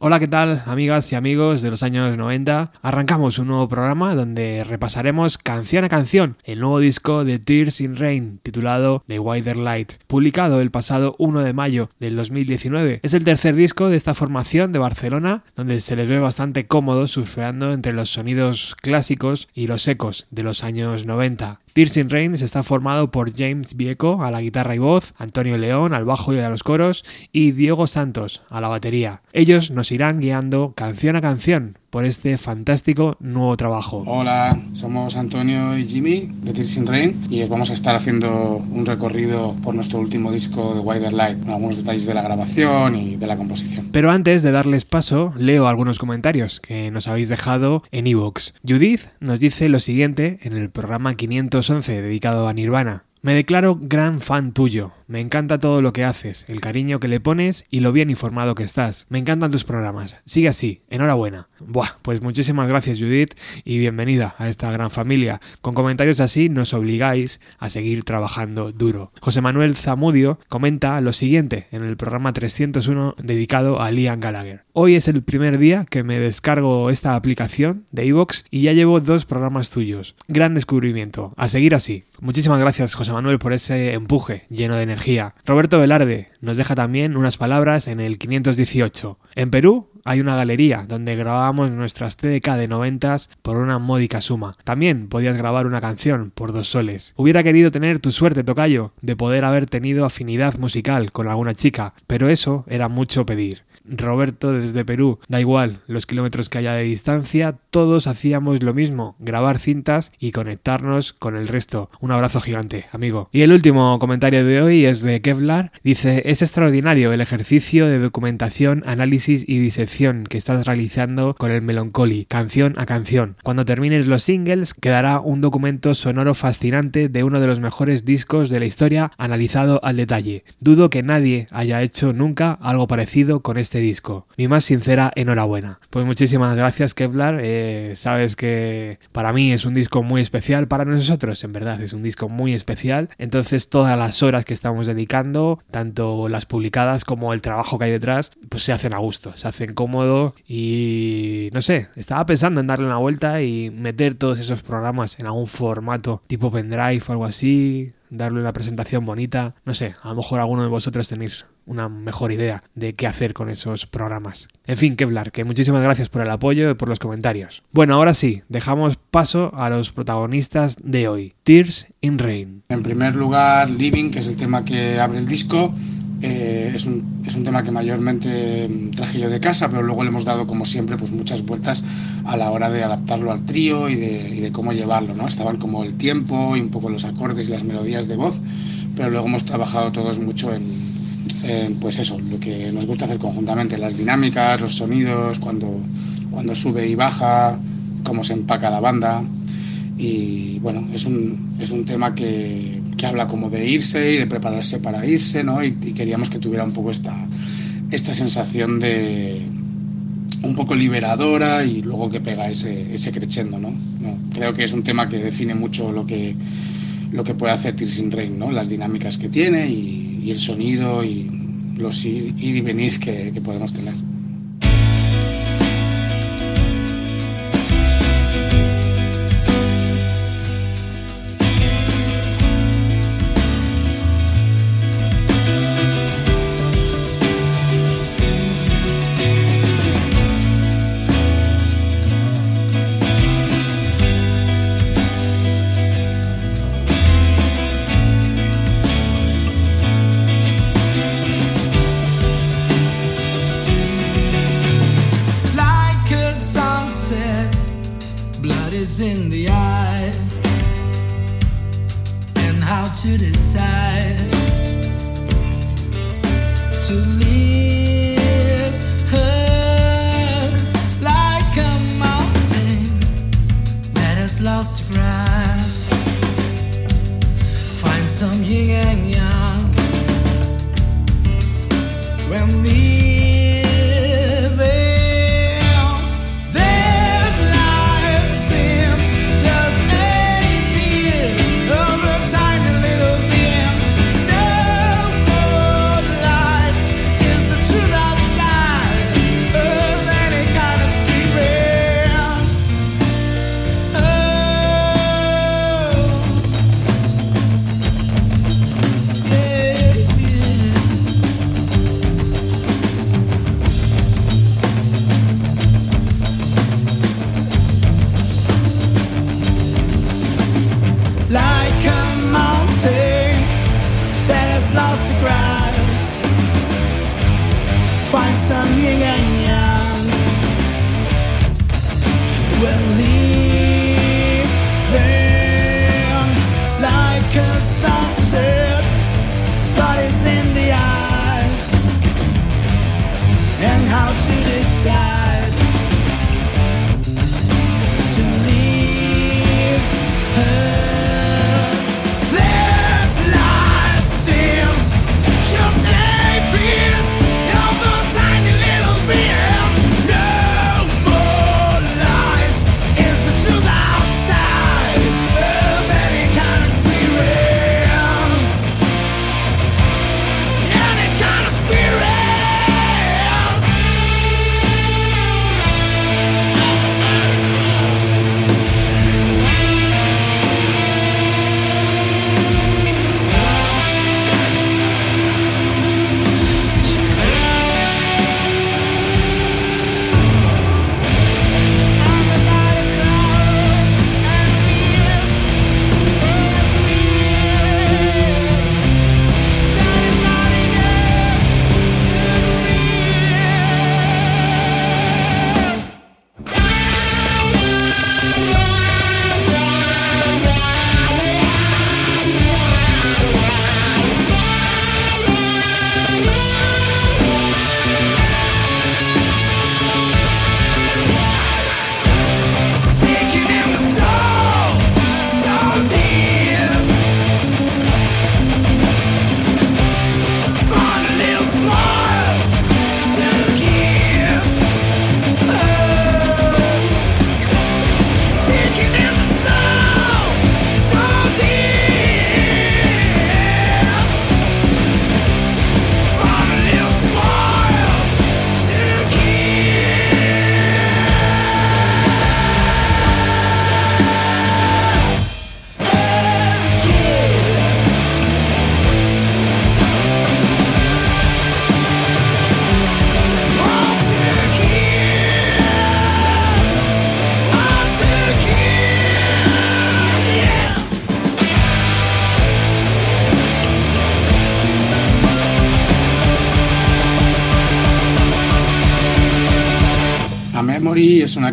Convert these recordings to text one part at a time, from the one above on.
Hola, ¿qué tal, amigas y amigos de los años 90? Arrancamos un nuevo programa donde repasaremos canción a canción el nuevo disco de Tears in Rain, titulado The Wider Light, publicado el pasado 1 de mayo del 2019. Es el tercer disco de esta formación de Barcelona, donde se les ve bastante cómodos surfeando entre los sonidos clásicos y los ecos de los años 90. In Rain está formado por James Vieco a la guitarra y voz, Antonio León al bajo y a los coros y Diego Santos a la batería. Ellos nos irán guiando canción a canción por este fantástico nuevo trabajo. Hola, somos Antonio y Jimmy de in Rain y os vamos a estar haciendo un recorrido por nuestro último disco de Wider Light, con algunos detalles de la grabación y de la composición. Pero antes de darles paso, leo algunos comentarios que nos habéis dejado en iVoox. Judith nos dice lo siguiente en el programa 511 dedicado a Nirvana. Me declaro gran fan tuyo. Me encanta todo lo que haces, el cariño que le pones y lo bien informado que estás. Me encantan tus programas. Sigue así. Enhorabuena. Buah, pues muchísimas gracias Judith y bienvenida a esta gran familia. Con comentarios así nos obligáis a seguir trabajando duro. José Manuel Zamudio comenta lo siguiente en el programa 301 dedicado a Liam Gallagher. Hoy es el primer día que me descargo esta aplicación de iVoox y ya llevo dos programas tuyos. Gran descubrimiento. A seguir así. Muchísimas gracias José Manuel por ese empuje lleno de energía. Roberto Velarde nos deja también unas palabras en el 518. En Perú hay una galería donde grabábamos nuestras TDK de noventas por una módica suma. También podías grabar una canción por dos soles. Hubiera querido tener tu suerte, Tocayo, de poder haber tenido afinidad musical con alguna chica, pero eso era mucho pedir. Roberto desde Perú, da igual los kilómetros que haya de distancia, todos hacíamos lo mismo, grabar cintas y conectarnos con el resto. Un abrazo gigante, amigo. Y el último comentario de hoy es de Kevlar, dice, es extraordinario el ejercicio de documentación, análisis y disección que estás realizando con el Melancholy, canción a canción. Cuando termines los singles, quedará un documento sonoro fascinante de uno de los mejores discos de la historia analizado al detalle. Dudo que nadie haya hecho nunca algo parecido con este disco. Mi más sincera enhorabuena. Pues muchísimas gracias Kevlar, eh, sabes que para mí es un disco muy especial, para nosotros en verdad es un disco muy especial, entonces todas las horas que estamos dedicando, tanto las publicadas como el trabajo que hay detrás, pues se hacen a gusto, se hacen cómodo y no sé, estaba pensando en darle una vuelta y meter todos esos programas en algún formato tipo pendrive o algo así, darle una presentación bonita, no sé, a lo mejor alguno de vosotros tenéis una mejor idea de qué hacer con esos programas. En fin, Kevlar, que muchísimas gracias por el apoyo y por los comentarios. Bueno, ahora sí, dejamos paso a los protagonistas de hoy, Tears in Rain. En primer lugar, Living, que es el tema que abre el disco. Eh, es, un, es, un, tema que mayormente mm, traje yo de casa, pero luego le hemos dado, como siempre, pues muchas vueltas a la hora de adaptarlo al trío y de, y de cómo llevarlo, ¿no? Estaban como el tiempo y un poco los acordes y las melodías de voz, pero luego hemos trabajado todos mucho en, en, pues eso, lo que nos gusta hacer conjuntamente, las dinámicas, los sonidos, cuando, cuando sube y baja, cómo se empaca la banda. Y bueno, es un, es un tema que, que habla como de irse y de prepararse para irse, ¿no? Y, y, queríamos que tuviera un poco esta, esta sensación de un poco liberadora y luego que pega ese, ese crescendo. ¿no? Creo que es un tema que define mucho lo que, lo que puede hacer Tears in Rain, ¿no? Las dinámicas que tiene y, el sonido y los ir, y venir que podemos tener. blood is in the eye, and how to decide to live her like a mountain that has lost grass. Find some yin and yang when we.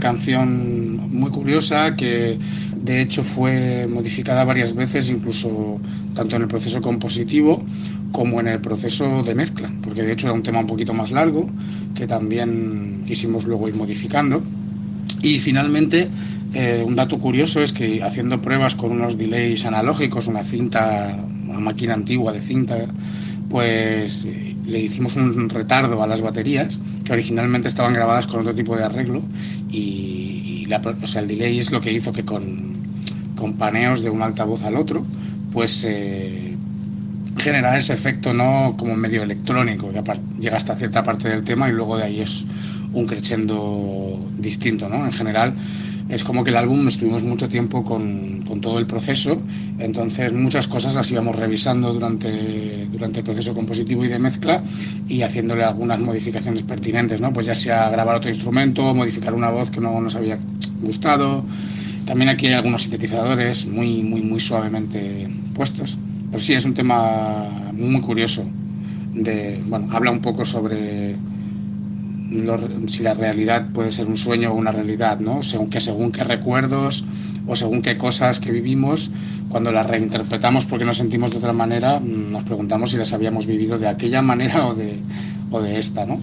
Canción muy curiosa que de hecho fue modificada varias veces, incluso tanto en el proceso compositivo como en el proceso de mezcla, porque de hecho era un tema un poquito más largo que también quisimos luego ir modificando. Y finalmente, eh, un dato curioso es que haciendo pruebas con unos delays analógicos, una cinta, una máquina antigua de cinta, pues eh, le hicimos un retardo a las baterías que originalmente estaban grabadas con otro tipo de arreglo o sea, el delay es lo que hizo que con, con paneos de un altavoz al otro, pues eh, genera ese efecto no como medio electrónico, que llega hasta cierta parte del tema y luego de ahí es un crescendo distinto, ¿no? En general es como que el álbum estuvimos mucho tiempo con, con, todo el proceso, entonces muchas cosas las íbamos revisando durante, durante el proceso compositivo y de mezcla y haciéndole algunas modificaciones pertinentes, ¿no? Pues ya sea grabar otro instrumento, modificar una voz que no nos había gustado. También aquí hay algunos sintetizadores muy, muy, muy suavemente puestos. Pero sí, es un tema muy curioso. De, bueno, habla un poco sobre si la realidad puede ser un sueño o una realidad, ¿no? Según que según qué recuerdos o según qué cosas que vivimos, cuando las reinterpretamos porque nos sentimos de otra manera, nos preguntamos si las habíamos vivido de aquella manera o de, o de esta, ¿no?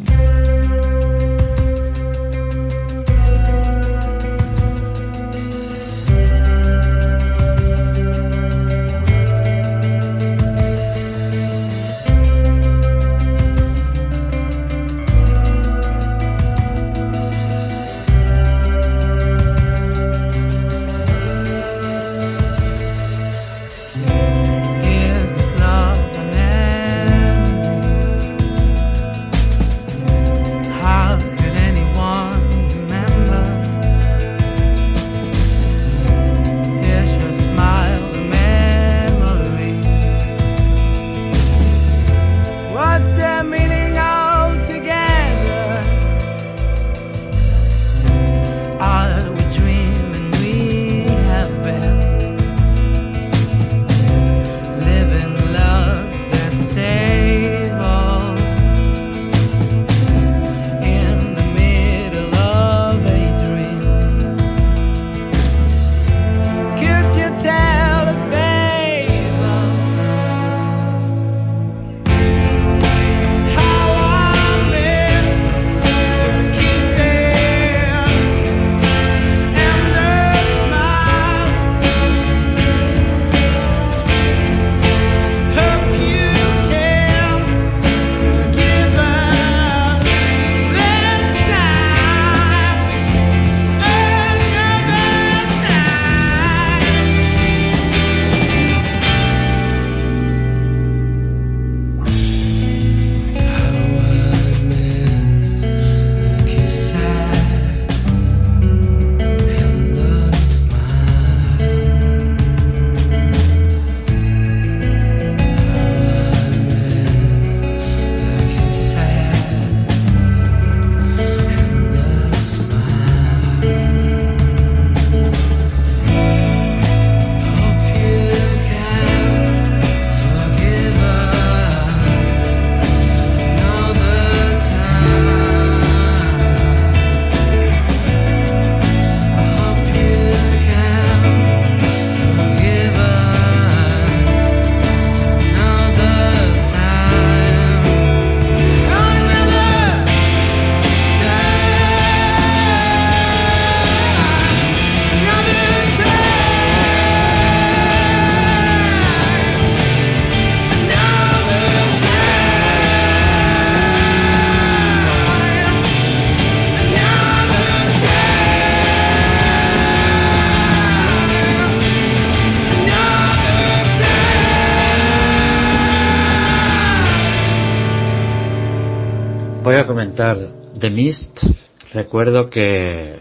Recuerdo que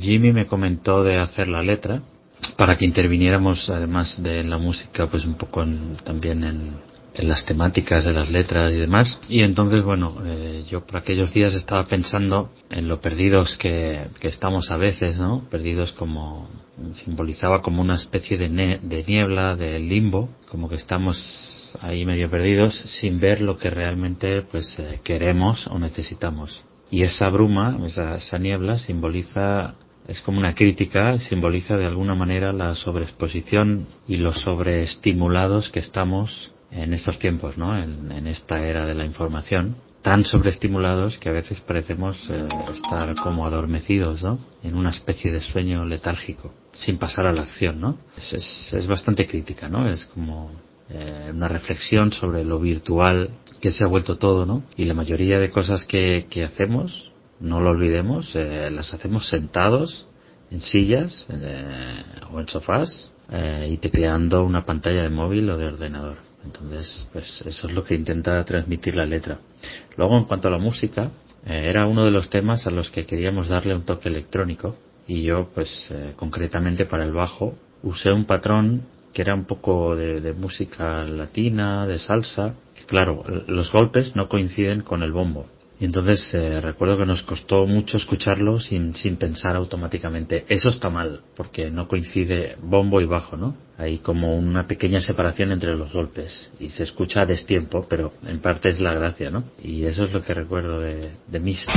Jimmy me comentó de hacer la letra para que interviniéramos además de la música pues un poco también en, las temáticas de las letras y demás. Y entonces bueno eh, yo por aquellos días estaba pensando en lo perdidos que, estamos a veces no perdidos como simbolizaba como una especie de, de niebla de limbo como que estamos ahí medio perdidos sin ver lo que realmente pues eh, queremos o necesitamos Y esa bruma, esa, esa niebla, simboliza es como una crítica, simboliza de alguna manera la sobreexposición y los sobreestimulados que estamos en estos tiempos, ¿no? En, esta era de la información, tan sobreestimulados que a veces parecemos eh, estar como adormecidos, ¿no? En una especie de sueño letárgico, sin pasar a la acción, ¿no? Es, es, bastante crítica, ¿no? Es como eh, una reflexión sobre lo virtual que se ha vuelto todo, ¿no? Y la mayoría de cosas que, que hacemos, no lo olvidemos, eh, las hacemos sentados en sillas o en sofás y tecleando una pantalla de móvil o de ordenador. Entonces, pues eso es lo que intenta transmitir la letra. Luego, en cuanto a la música, eh, era uno de los temas a los que queríamos darle un toque electrónico y yo, pues eh, concretamente para el bajo, usé un patrón que era un poco de, de música latina, de salsa, claro, los golpes no coinciden con el bombo. Y entonces eh, recuerdo que nos costó mucho escucharlo sin, sin pensar automáticamente. Eso está mal, porque no coincide bombo y bajo, ¿no? Hay como una pequeña separación entre los golpes y se escucha a destiempo, pero en parte es la gracia, ¿no? Y eso es lo que recuerdo de, de Mist.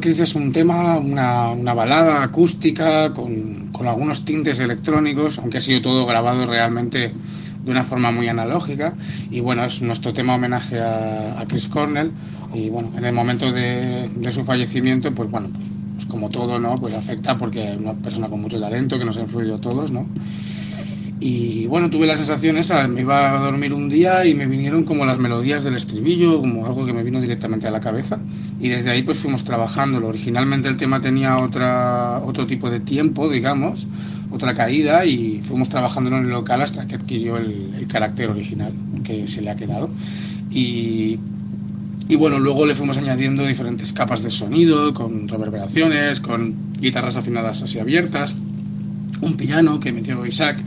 Chris es un tema, una, una balada acústica con, con, algunos tintes electrónicos, aunque ha sido todo grabado realmente de una forma muy analógica. Y bueno, es nuestro tema homenaje a, a Chris Cornell. Y bueno, en el momento de, de, su fallecimiento, pues bueno, pues como todo, ¿no? Pues afecta porque una persona con mucho talento que nos ha influido a todos, ¿no? Y bueno, tuve la sensación esa, me iba a dormir un día y me vinieron como las melodías del estribillo, como algo que me vino directamente a la cabeza. Y desde ahí pues fuimos trabajándolo. Originalmente el tema tenía otra, otro tipo de tiempo, digamos, otra caída y fuimos trabajándolo en el local hasta que adquirió el, el carácter original que se le ha quedado. Y, y bueno, luego le fuimos añadiendo diferentes capas de sonido, con reverberaciones, con guitarras afinadas así abiertas, un piano que metió Isaac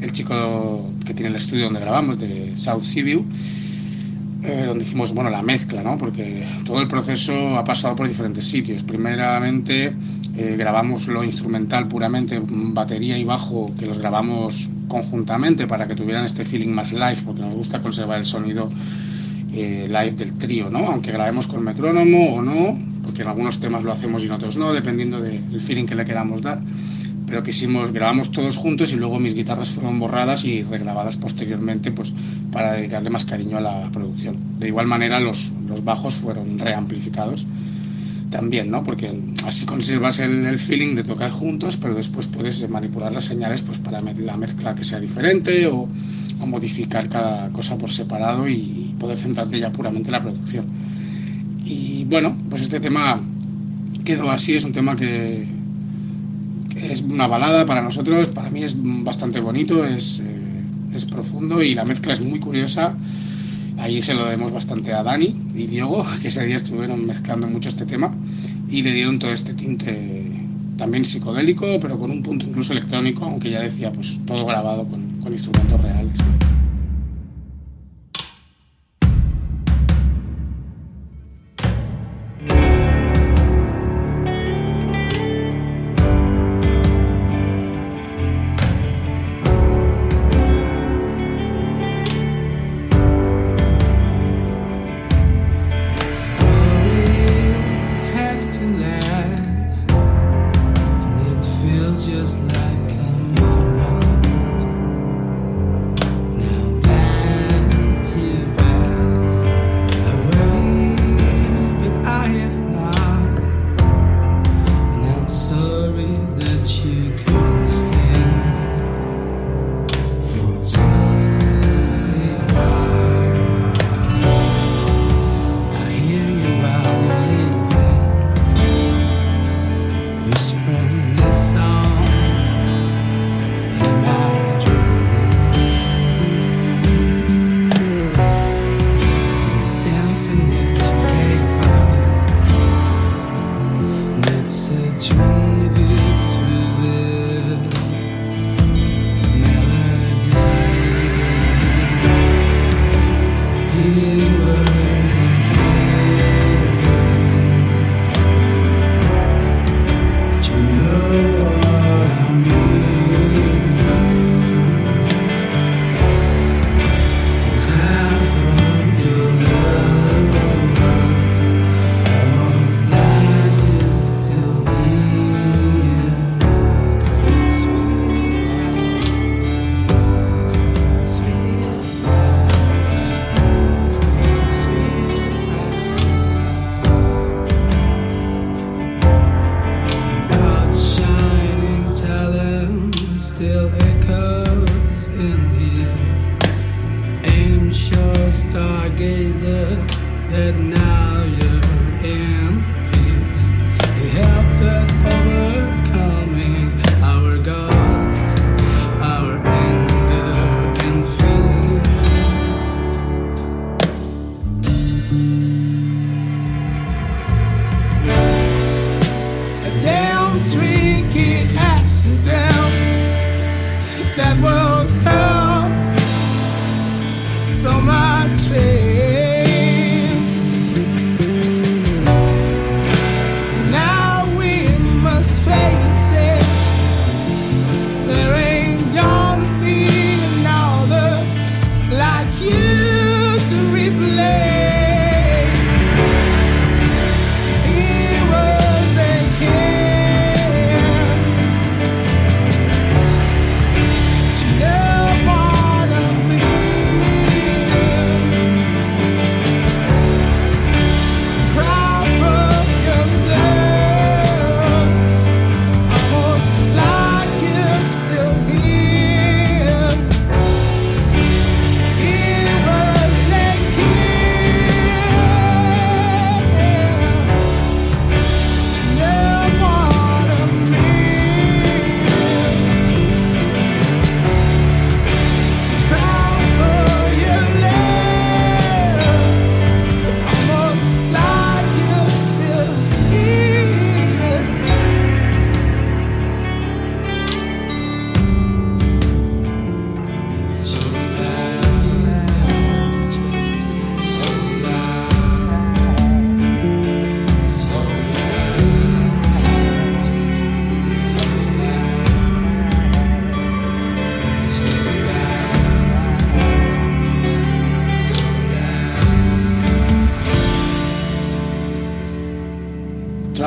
el chico que tiene el estudio donde grabamos, de South Seaview, eh, donde hicimos bueno, la mezcla, ¿no? porque todo el proceso ha pasado por diferentes sitios. Primeramente eh, grabamos lo instrumental puramente, batería y bajo, que los grabamos conjuntamente para que tuvieran este feeling más live, porque nos gusta conservar el sonido eh, live del trío, ¿no? aunque grabemos con metrónomo o no, porque en algunos temas lo hacemos y en otros no, dependiendo del feeling que le queramos dar pero quisimos, grabamos todos juntos y luego mis guitarras fueron borradas y regrabadas posteriormente pues para dedicarle más cariño a la producción. De igual manera los, los bajos fueron reamplificados también, ¿no? Porque así conservas el, el, feeling de tocar juntos, pero después puedes manipular las señales pues para la mezcla que sea diferente o, modificar cada cosa por separado y poder centrarte ya puramente en la producción. Y bueno, pues este tema quedó así, es un tema que, es una balada para nosotros, para mí es bastante bonito, es, eh, es profundo y la mezcla es muy curiosa. Ahí se lo debemos bastante a Dani y Diego, que ese día estuvieron mezclando mucho este tema y le dieron todo este tinte también psicodélico, pero con un punto incluso electrónico, aunque ya decía, pues todo grabado con, con instrumentos reales.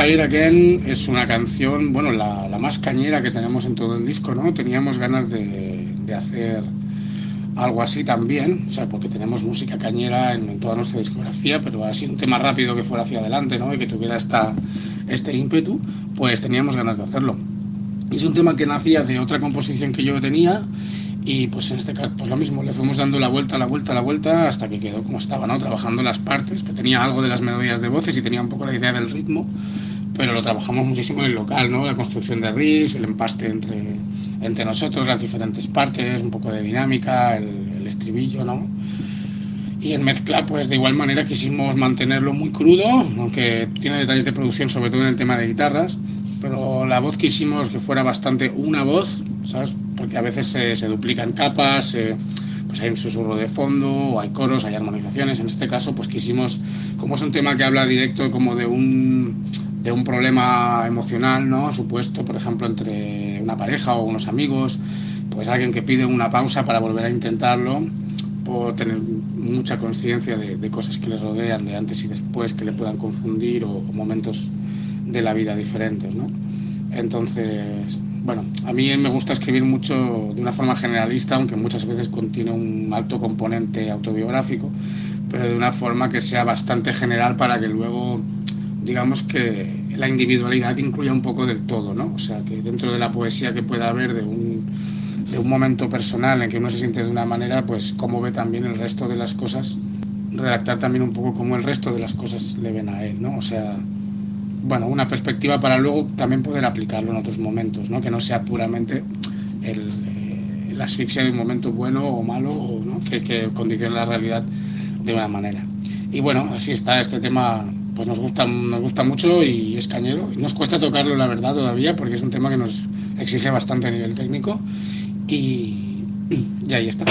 It Again es una canción, bueno, la, la, más cañera que tenemos en todo el disco, ¿no? Teníamos ganas de, de hacer algo así también, o sea, porque tenemos música cañera en, en, toda nuestra discografía, pero así un tema rápido que fuera hacia adelante, ¿no? Y que tuviera esta, este ímpetu, pues teníamos ganas de hacerlo. Es un tema que nacía de otra composición que yo tenía y pues en este caso pues lo mismo, le fuimos dando la vuelta, la vuelta, la vuelta hasta que quedó como estaba, ¿no? Trabajando las partes, que tenía algo de las melodías de voces y tenía un poco la idea del ritmo, pero lo trabajamos muchísimo en el local, ¿no? La construcción de riffs, el empaste entre, entre nosotros, las diferentes partes, un poco de dinámica, el, el estribillo, ¿no? Y en mezcla, pues de igual manera quisimos mantenerlo muy crudo, aunque tiene detalles de producción, sobre todo en el tema de guitarras, pero la voz quisimos que fuera bastante una voz, ¿sabes? Porque a veces se, se duplican capas, eh, pues hay un susurro de fondo, hay coros, hay armonizaciones. En este caso, pues quisimos, como es un tema que habla directo como de un, de un problema emocional, ¿no? Supuesto, por ejemplo, entre una pareja o unos amigos, pues alguien que pide una pausa para volver a intentarlo, por tener mucha conciencia de, cosas que les rodean, de antes y después, que le puedan confundir o, o momentos de la vida diferentes, ¿no? Entonces, bueno, a mí me gusta escribir mucho de una forma generalista, aunque muchas veces contiene un alto componente autobiográfico, pero de una forma que sea bastante general para que luego, digamos que la individualidad incluya un poco del todo, ¿no? O sea, que dentro de la poesía que pueda haber de un, de un momento personal en que uno se siente de una manera, pues cómo ve también el resto de las cosas, redactar también un poco cómo el resto de las cosas le ven a él, ¿no? O sea, bueno, una perspectiva para luego también poder aplicarlo en otros momentos, ¿no? que no sea puramente el, eh, asfixia de un momento bueno o malo o, ¿no? que, que condicione la realidad de una manera. Y bueno, así está este tema, pues nos gusta, nos gusta mucho y es cañero. Nos cuesta tocarlo, la verdad, todavía, porque es un tema que nos exige bastante a nivel técnico y, y ahí está.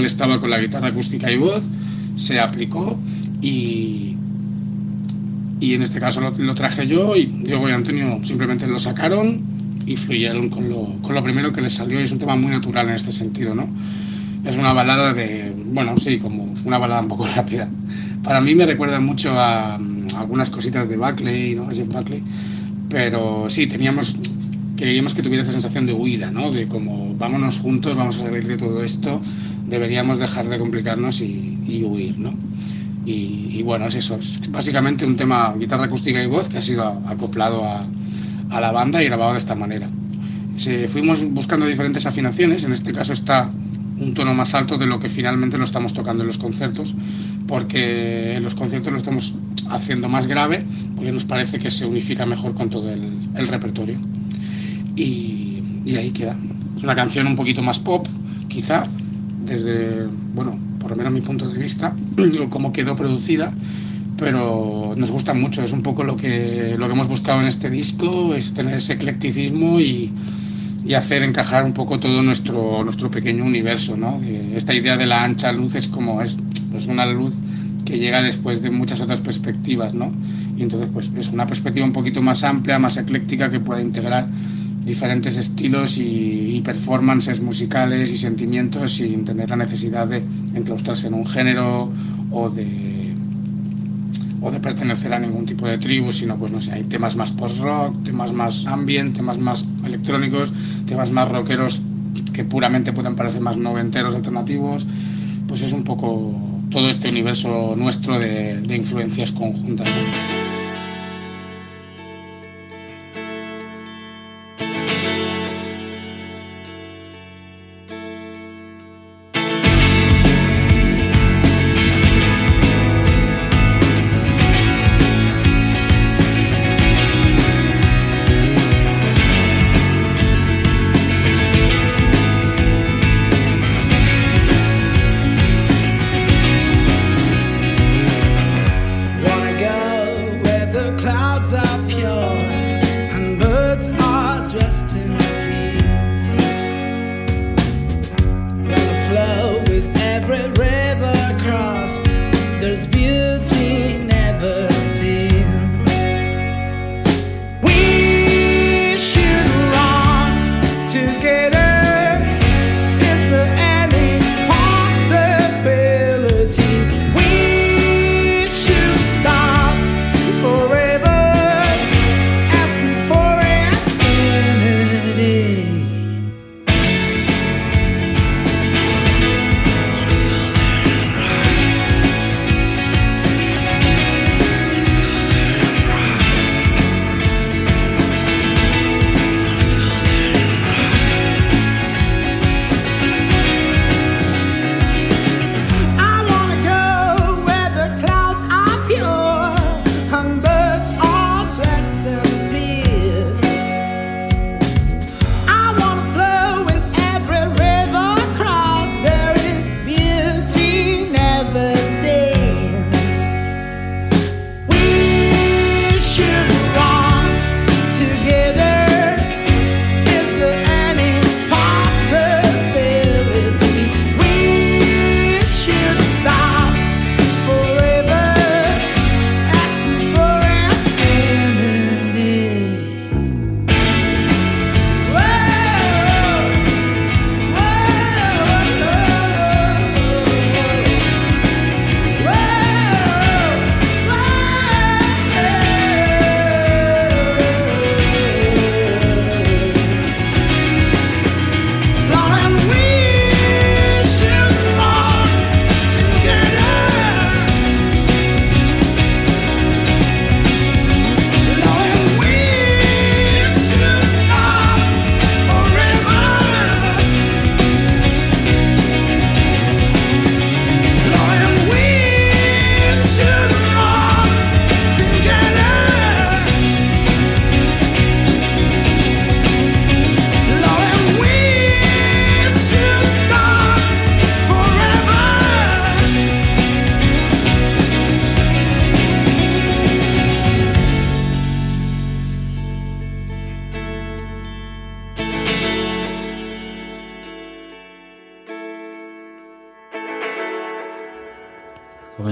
Cual estaba con la guitarra acústica y voz, se aplicó y, y en este caso lo, traje yo y Diego y Antonio simplemente lo sacaron y fluyeron con lo, con lo primero que les salió y es un tema muy natural en este sentido, ¿no? Es una balada de, bueno, sí, como una balada un poco rápida. Para mí me recuerda mucho a, algunas cositas de Buckley, ¿no? Jeff Buckley, pero sí, teníamos, queríamos que tuviera esa sensación de huida, ¿no? De como, vámonos juntos, vamos a salir de todo esto, deberíamos dejar de complicarnos y, y huir, ¿no? Y, bueno, es eso, es básicamente un tema guitarra acústica y voz que ha sido acoplado a, a la banda y grabado de esta manera. Se, fuimos buscando diferentes afinaciones, en este caso está un tono más alto de lo que finalmente lo estamos tocando en los conciertos, porque en los conciertos lo estamos haciendo más grave, porque nos parece que se unifica mejor con todo el, el repertorio. Y, y, ahí queda. Es una canción un poquito más pop, quizá, desde, bueno, por lo menos mi punto de vista, cómo quedó producida, pero nos gusta mucho, es un poco lo que, lo que hemos buscado en este disco, es tener ese eclecticismo y, y hacer encajar un poco todo nuestro, nuestro pequeño universo, ¿no? esta idea de la ancha luz es como es pues una luz que llega después de muchas otras perspectivas, ¿no? Y entonces pues es una perspectiva un poquito más amplia, más ecléctica que puede integrar diferentes estilos y, performances musicales y sentimientos sin tener la necesidad de enclaustrarse en un género o de, o de pertenecer a ningún tipo de tribu, sino pues no sé, hay temas más post-rock, temas más ambient, temas más electrónicos, temas más rockeros que puramente pueden parecer más noventeros, alternativos, pues es un poco todo este universo nuestro de, de influencias conjuntas. is beautiful.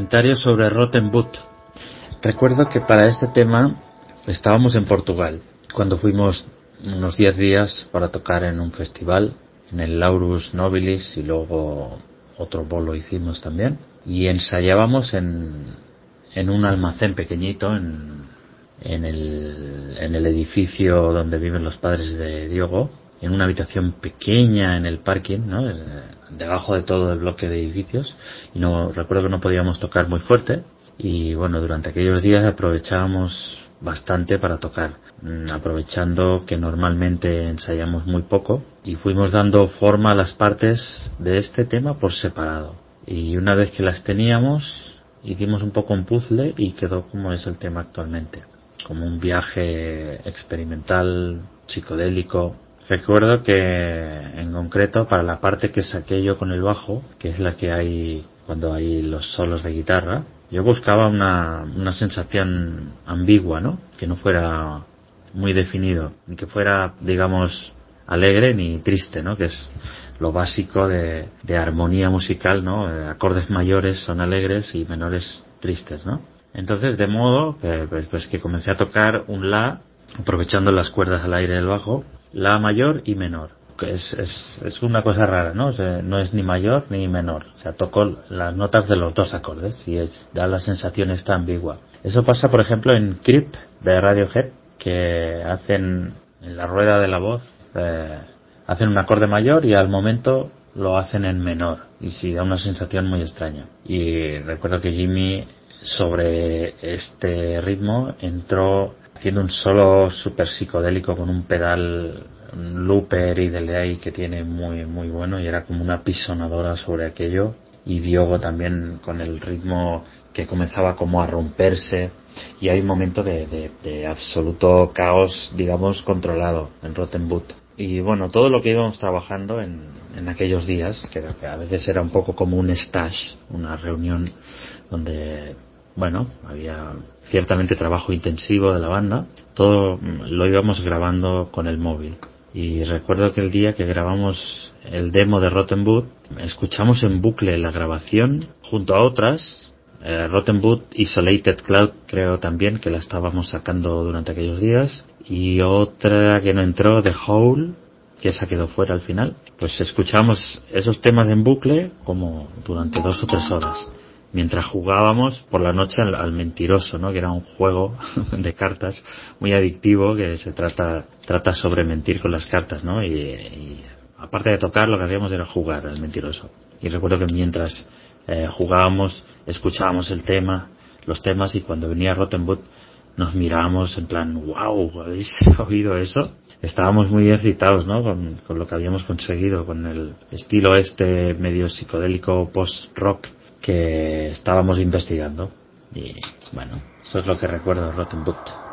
Comentario sobre Rotten Boot. Recuerdo que para este tema estábamos en Portugal cuando fuimos unos 10 días para tocar en un festival en el Laurus Nobilis y luego otro bolo hicimos también y ensayábamos en, en un almacén pequeñito en, en, el, en el edificio donde viven los padres de Diego en una habitación pequeña en el parking, ¿no? Debajo de todo el bloque de edificios y no recuerdo que no podíamos tocar muy fuerte y bueno durante aquellos días aprovechábamos bastante para tocar mm, aprovechando que normalmente ensayamos muy poco y fuimos dando forma a las partes de este tema por separado. Y una vez que las teníamos hicimos un poco un puzzle y quedó como es el tema actualmente como un viaje experimental psicodélico Recuerdo que en concreto para la parte que saqué yo con el bajo, que es la que hay cuando hay los solos de guitarra, yo buscaba una, una sensación ambigua, ¿no? Que no fuera muy definido, ni que fuera, digamos, alegre ni triste, ¿no? Que es lo básico de, de armonía musical, ¿no? Acordes mayores son alegres y menores tristes, ¿no? Entonces, de modo pues, pues que comencé a tocar un La, aprovechando las cuerdas al aire del bajo, la mayor y menor. Es, es, es una cosa rara, ¿no? no es ni mayor ni menor. O sea, toco las notas de los dos acordes y da la sensación esta ambigua. Eso pasa, por ejemplo, en Creep de Radiohead, que hacen en la rueda de la voz, eh, hacen un acorde mayor y al momento lo hacen en menor. Y sí, da una sensación muy extraña. Y recuerdo que Jimmy sobre este ritmo entró haciendo un solo super psicodélico con un pedal un looper y delay que tiene muy muy bueno y era como una pisonadora sobre aquello. Y Diogo también con el ritmo que comenzaba como a romperse. Y hay un momento de, de, absoluto caos digamos controlado en Rotten Boot y bueno todo lo que íbamos trabajando en, en aquellos días que a veces era un poco como un stash una reunión donde bueno, había ciertamente trabajo intensivo de la banda. Todo lo íbamos grabando con el móvil. Y recuerdo que el día que grabamos el demo de Rotten Boot, escuchamos en bucle la grabación junto a otras. Eh, Rotten Boot Isolated Cloud creo también que la estábamos sacando durante aquellos días. Y otra que no entró, The Hole, que esa quedó fuera al final. Pues escuchamos esos temas en bucle como durante dos o tres horas mientras jugábamos por la noche al, mentiroso, ¿no? Que era un juego de cartas muy adictivo que se trata trata sobre mentir con las cartas, ¿no? Y, aparte de tocar lo que hacíamos era jugar al mentiroso. Y recuerdo que mientras eh, jugábamos escuchábamos el tema, los temas y cuando venía Rottenwood nos mirábamos en plan, wow, ¿habéis oído eso? Estábamos muy excitados, ¿no? Con, con lo que habíamos conseguido, con el estilo este medio psicodélico post-rock que estábamos investigando. Y bueno, eso es lo que recuerdo Rotten season.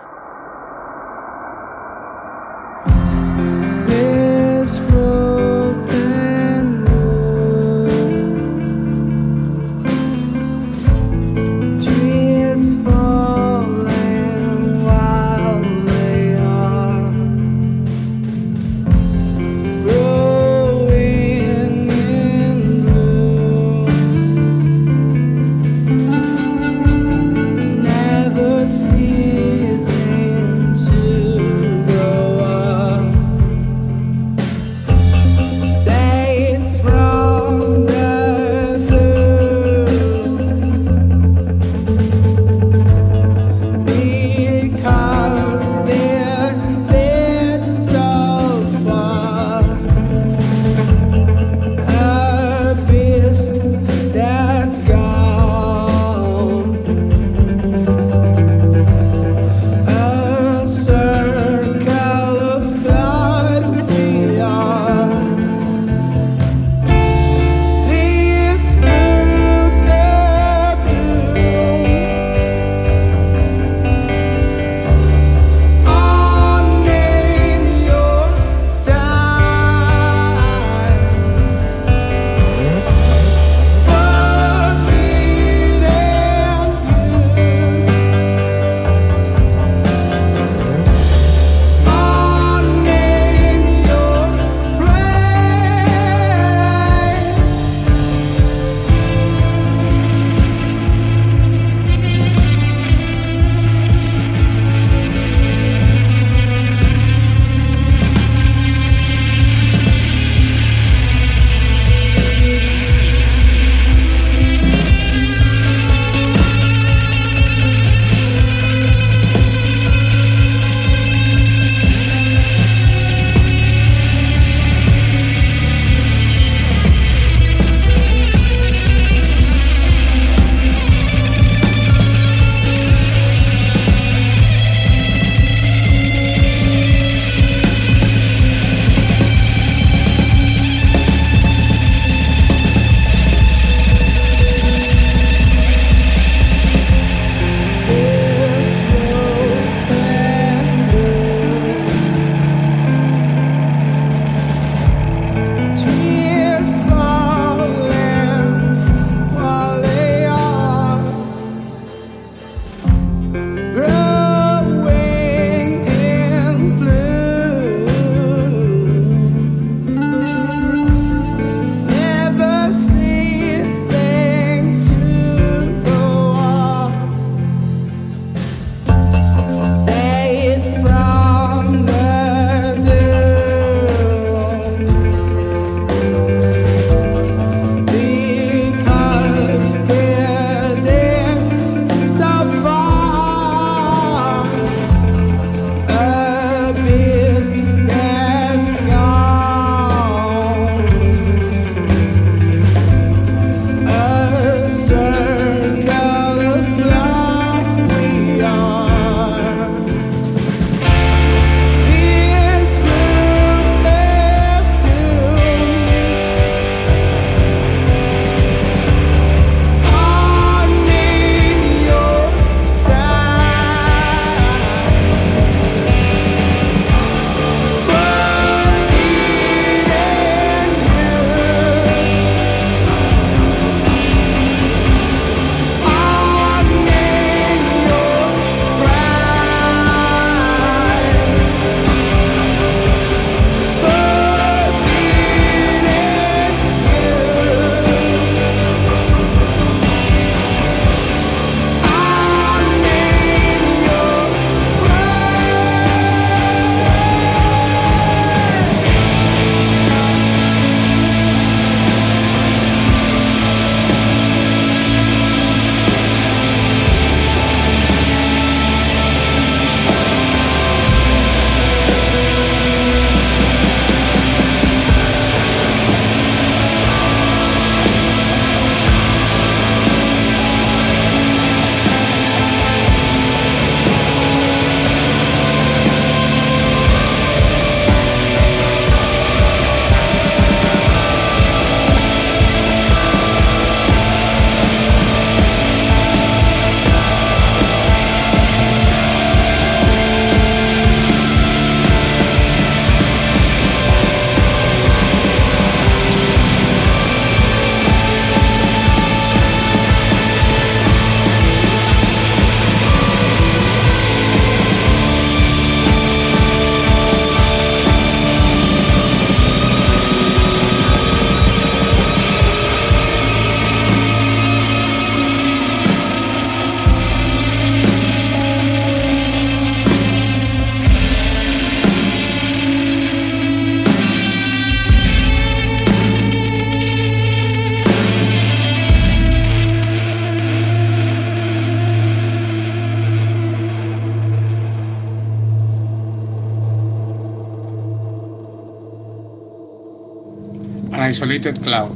Isolated Cloud.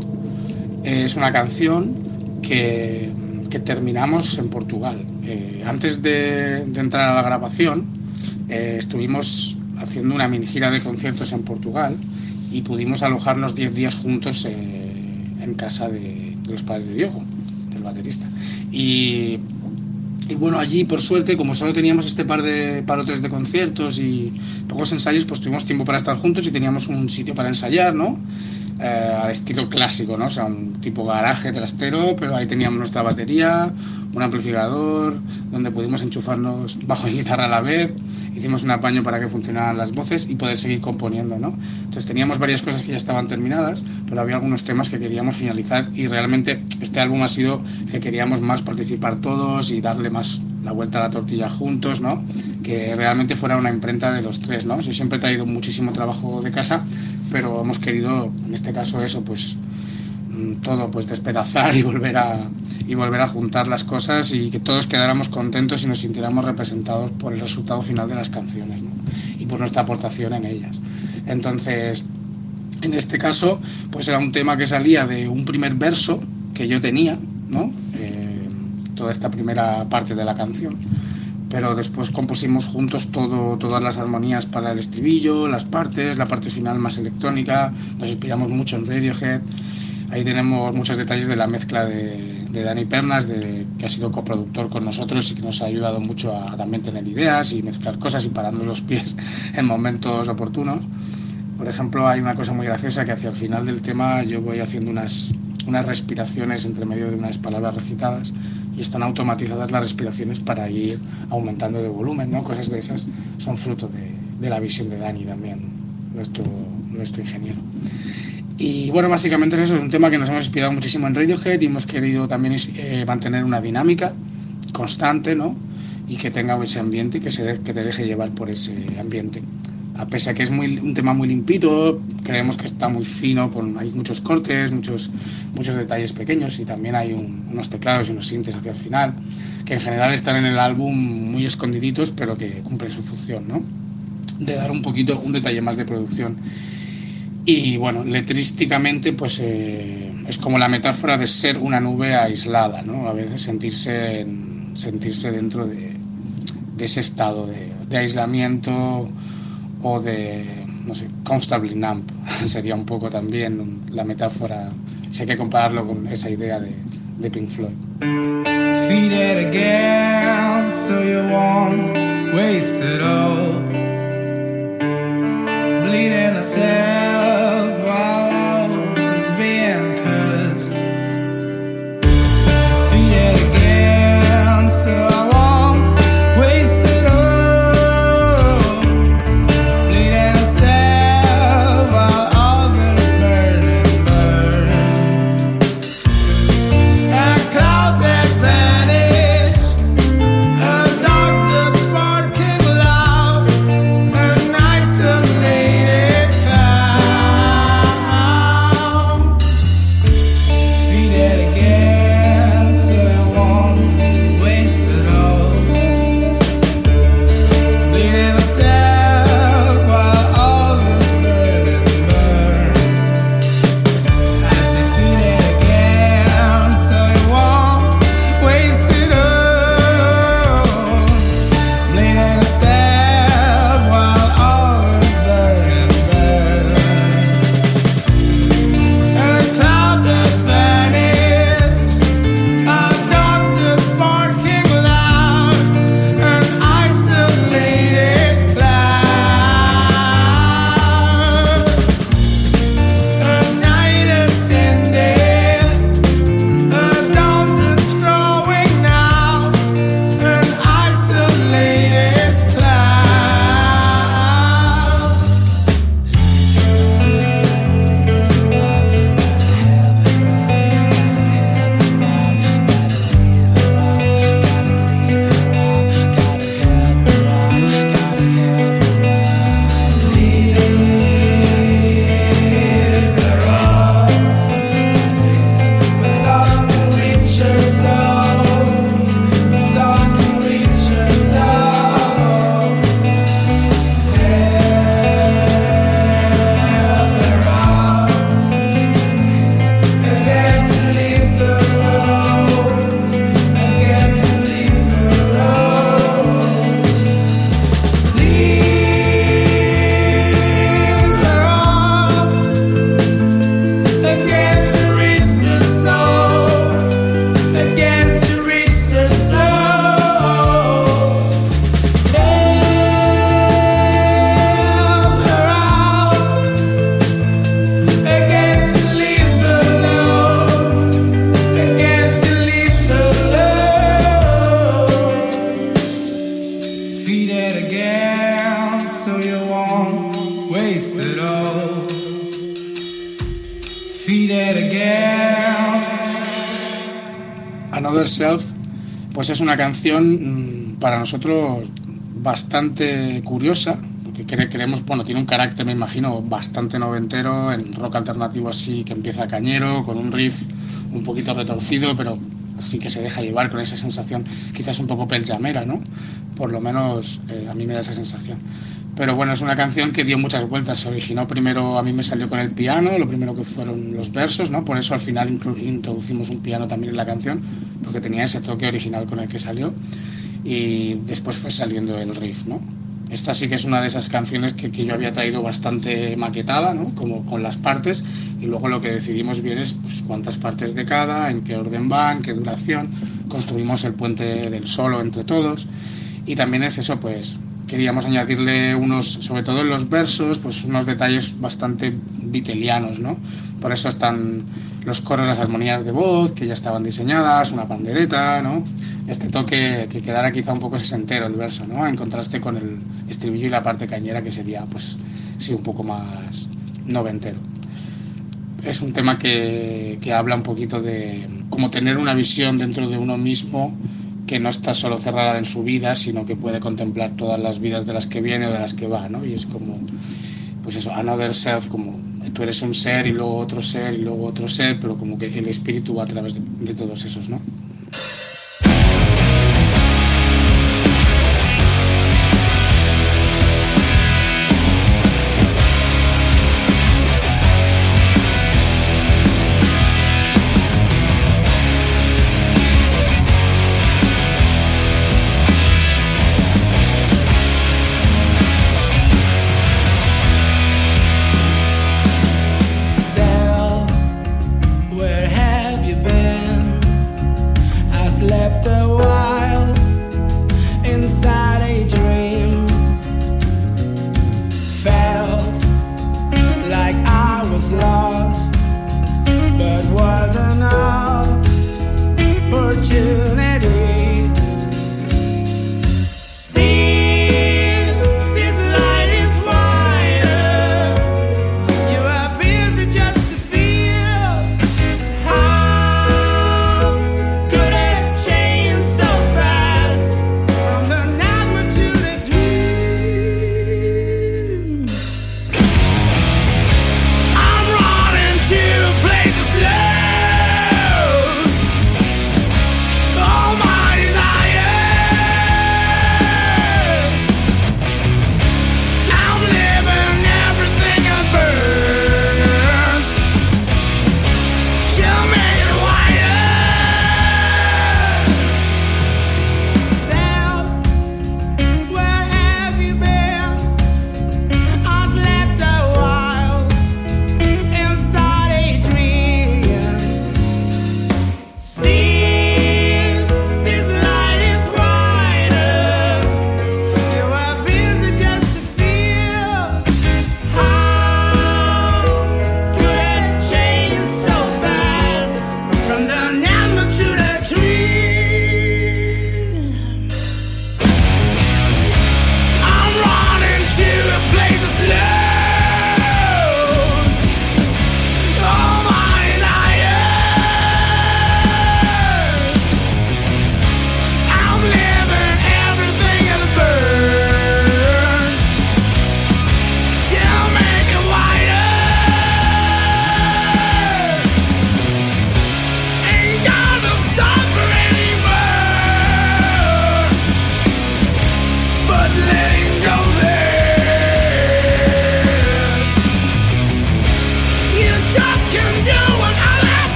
Es una canción que, que terminamos en Portugal. Eh, antes de, de, entrar a la grabación, eh, estuvimos haciendo una mini gira de conciertos en Portugal y pudimos alojarnos 10 días juntos eh, en casa de, de, los padres de Diego, del baterista. Y, y, bueno, allí por suerte, como solo teníamos este par de parotes de conciertos y pocos ensayos, pues tuvimos tiempo para estar juntos y teníamos un sitio para ensayar, ¿no? Eh, al estilo clásico, ¿no? O sea, un tipo garaje trastero, pero ahí teníamos nuestra batería, un amplificador, donde pudimos enchufarnos bajo y guitarra a la vez, hicimos un apaño para que funcionaran las voces y poder seguir componiendo, ¿no? Entonces teníamos varias cosas que ya estaban terminadas, pero había algunos temas que queríamos finalizar y realmente este álbum ha sido que queríamos más participar todos y darle más la vuelta a la tortilla juntos, ¿no? Que realmente fuera una imprenta de los tres, ¿no? Siempre he traído muchísimo trabajo de casa, pero hemos querido, en este caso, eso, pues todo pues despedazar y volver a y volver a juntar las cosas y que todos quedáramos contentos y nos sintiéramos representados por el resultado final de las canciones ¿no? y por nuestra aportación en ellas. Entonces, en este caso, pues era un tema que salía de un primer verso que yo tenía, ¿no? Eh, toda esta primera parte de la canción. Pero después compusimos juntos todo, todas las armonías para el estribillo, las partes, la parte final más electrónica, nos inspiramos mucho en Radiohead. Ahí tenemos muchos detalles de la mezcla de, de Dani Pernas, de, que ha sido coproductor con nosotros y que nos ha ayudado mucho a, a también tener ideas y mezclar cosas y pararnos los pies en momentos oportunos. Por ejemplo, hay una cosa muy graciosa que hacia el final del tema yo voy haciendo unas, unas respiraciones entre medio de unas palabras recitadas y están automatizadas las respiraciones para ir aumentando de volumen, ¿no? Cosas de esas son fruto de, de la visión de Dani también, nuestro, nuestro ingeniero. Y bueno, básicamente es eso, es un tema que nos hemos inspirado muchísimo en Radiohead y hemos querido también eh, mantener una dinámica constante, ¿no? Y que tenga ese ambiente y que, se de, que te deje llevar por ese ambiente. A pesar que es muy, un tema muy limpito, creemos que está muy fino, con, hay muchos cortes, muchos, muchos detalles pequeños y también hay un, unos teclados y unos sintes hacia el final, que en general están en el álbum muy escondiditos, pero que cumplen su función, ¿no? De dar un poquito, un detalle más de producción. Y bueno, letrísticamente pues eh, es como la metáfora de ser una nube aislada, ¿no? A veces sentirse, en, sentirse dentro de, ese estado de, de, aislamiento o de, no sé, comfortably numb sería un poco también la metáfora, si hay que compararlo con esa idea de, de Pink Floyd. Another Self, pues es una canción mm, para nosotros bastante curiosa, porque creemos, bueno, tiene un carácter, me imagino, bastante noventero, en rock alternativo así, que empieza cañero, con un riff un poquito retorcido, pero sí que se deja llevar con esa sensación, quizás un poco peljamera, ¿no? Por lo menos eh, a mí me da esa sensación. Pero bueno, es una canción que dio muchas vueltas. Se originó primero, a mí me salió con el piano, lo primero que fueron los versos, ¿no? Por eso al final introducimos un piano también en la canción, porque tenía ese toque original con el que salió. Y después fue saliendo el riff, ¿no? Esta sí que es una de esas canciones que, que yo había traído bastante maquetada, ¿no? Como con las partes, y luego lo que decidimos bien es pues, cuántas partes de cada, en qué orden van, qué duración. Construimos el puente del solo entre todos. Y también es eso, pues queríamos añadirle unos, sobre todo en los versos, pues unos detalles bastante vitelianos, ¿no? Por eso están los coros, las armonías de voz, que ya estaban diseñadas, una pandereta, ¿no? Este toque que quedara quizá un poco sesentero el verso, ¿no? En contraste con el estribillo y la parte cañera, que sería, pues, sí, un poco más noventero. Es un tema que, que habla un poquito de cómo tener una visión dentro de uno mismo que no está solo cerrada en su vida, sino que puede contemplar todas las vidas de las que viene o de las que va, ¿no? Y es como, pues eso, another self, como tú eres un ser y luego otro ser y luego otro ser, pero como que el espíritu va a través de, de todos esos, ¿no?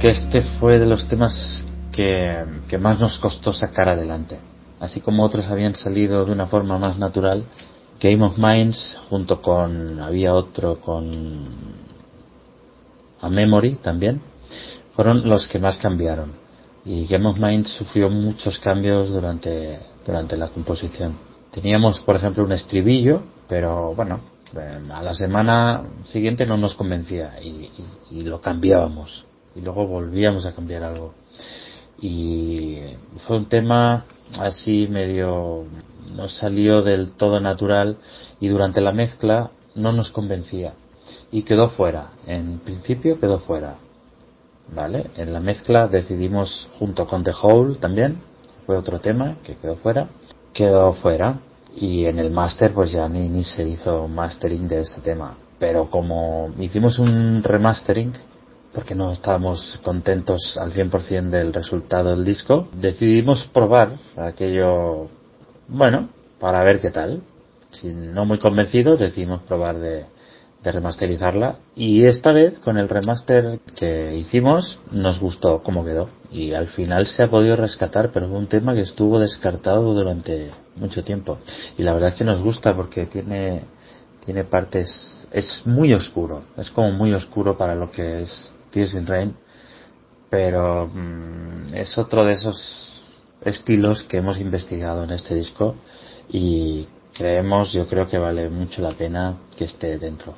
Que este fue de los temas que, que más nos costó sacar adelante. Así como otros habían salido de una forma más natural, Game of Minds junto con había otro con a Memory también fueron los que más cambiaron. Y Game of Minds sufrió muchos cambios durante durante la composición. Teníamos por ejemplo un estribillo pero bueno a la semana siguiente no nos convencía y, y lo cambiábamos y luego volvíamos a cambiar algo y fue un tema así medio no salió del todo natural y durante la mezcla no nos convencía y quedó fuera. En principio quedó fuera. ¿Vale? En la mezcla decidimos junto con The Hole también, fue otro tema que quedó fuera, quedó fuera y en el máster pues ya ni, ni se hizo mastering de este tema. Pero como hicimos un remastering, porque no estábamos contentos al 100% del resultado del disco, decidimos probar aquello bueno, para ver qué tal. Si no muy convencidos, decidimos probar de, remasterizarla. Y esta vez, con el remaster que hicimos, nos gustó cómo quedó. Y al final se ha podido rescatar, pero fue un tema que estuvo descartado durante mucho tiempo. Y la verdad es que nos gusta porque tiene, tiene partes, es muy oscuro. Es como muy oscuro para lo que es Tears in Rain. Pero mm, es otro de esos estilos que hemos investigado en este disco y creemos, yo creo que vale mucho la pena que esté dentro.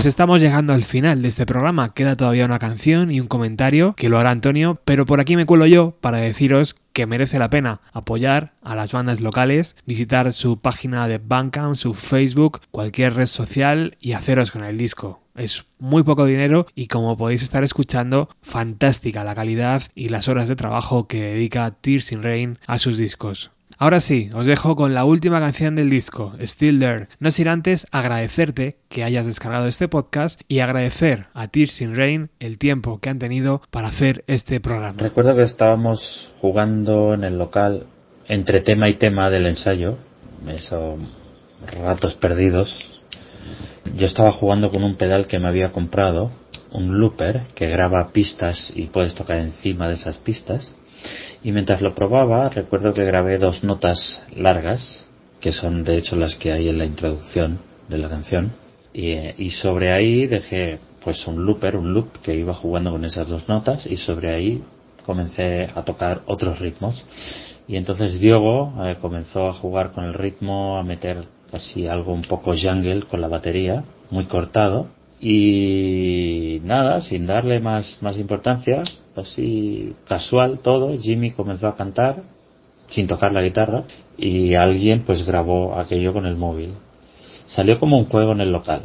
Pues estamos llegando al final de este programa. Queda todavía una canción y un comentario que lo hará Antonio, pero por aquí me cuelo yo para deciros que merece la pena apoyar a las bandas locales, visitar su página de Bandcamp, su Facebook, cualquier red social y haceros con el disco. Es muy poco dinero y como podéis estar escuchando, fantástica la calidad y las horas de trabajo que dedica Tears in Rain a sus discos. Ahora sí, os dejo con la última canción del disco, Still There. No sin antes agradecerte que hayas descargado este podcast y agradecer a Tears in Rain el tiempo que han tenido para hacer este programa. Recuerdo que estábamos jugando en el local entre tema y tema del ensayo, esos ratos perdidos. Yo estaba jugando con un pedal que me había comprado, un looper que graba pistas y puedes tocar encima de esas pistas y mientras lo probaba, recuerdo que grabé dos notas largas, que son de hecho las que hay en la introducción de la canción, y, sobre ahí dejé pues un looper, un loop que iba jugando con esas dos notas, y sobre ahí comencé a tocar otros ritmos. Y entonces Diogo eh, comenzó a jugar con el ritmo, a meter así algo un poco jungle con la batería, muy cortado, y nada, sin darle más, más importancia, así casual todo, Jimmy comenzó a cantar sin tocar la guitarra y alguien pues grabó aquello con el móvil. Salió como un juego en el local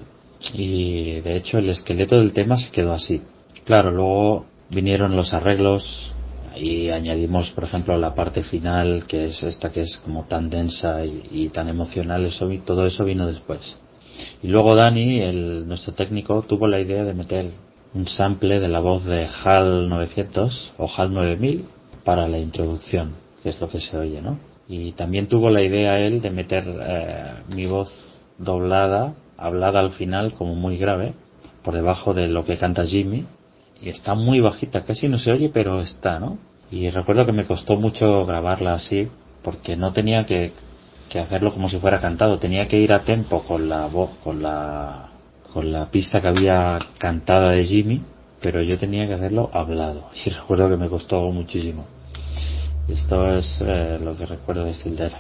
y de hecho el esqueleto del tema se quedó así. Claro, luego vinieron los arreglos y añadimos por ejemplo la parte final que es esta que es como tan densa y, tan emocional, eso, todo eso vino después. Y luego Dani, el, nuestro técnico, tuvo la idea de meter un sample de la voz de HAL 900 o HAL 9000 para la introducción, que es lo que se oye, ¿no? Y también tuvo la idea él de meter eh, mi voz doblada, hablada al final como muy grave, por debajo de lo que canta Jimmy. Y está muy bajita, casi no se oye, pero está, ¿no? Y recuerdo que me costó mucho grabarla así, porque no tenía que que hacerlo como si fuera cantado. Tenía que ir a tempo con la voz, con la, con la pista que había cantada de Jimmy, pero yo tenía que hacerlo hablado. Y recuerdo que me costó muchísimo. Esto es eh, lo que recuerdo de Stildera.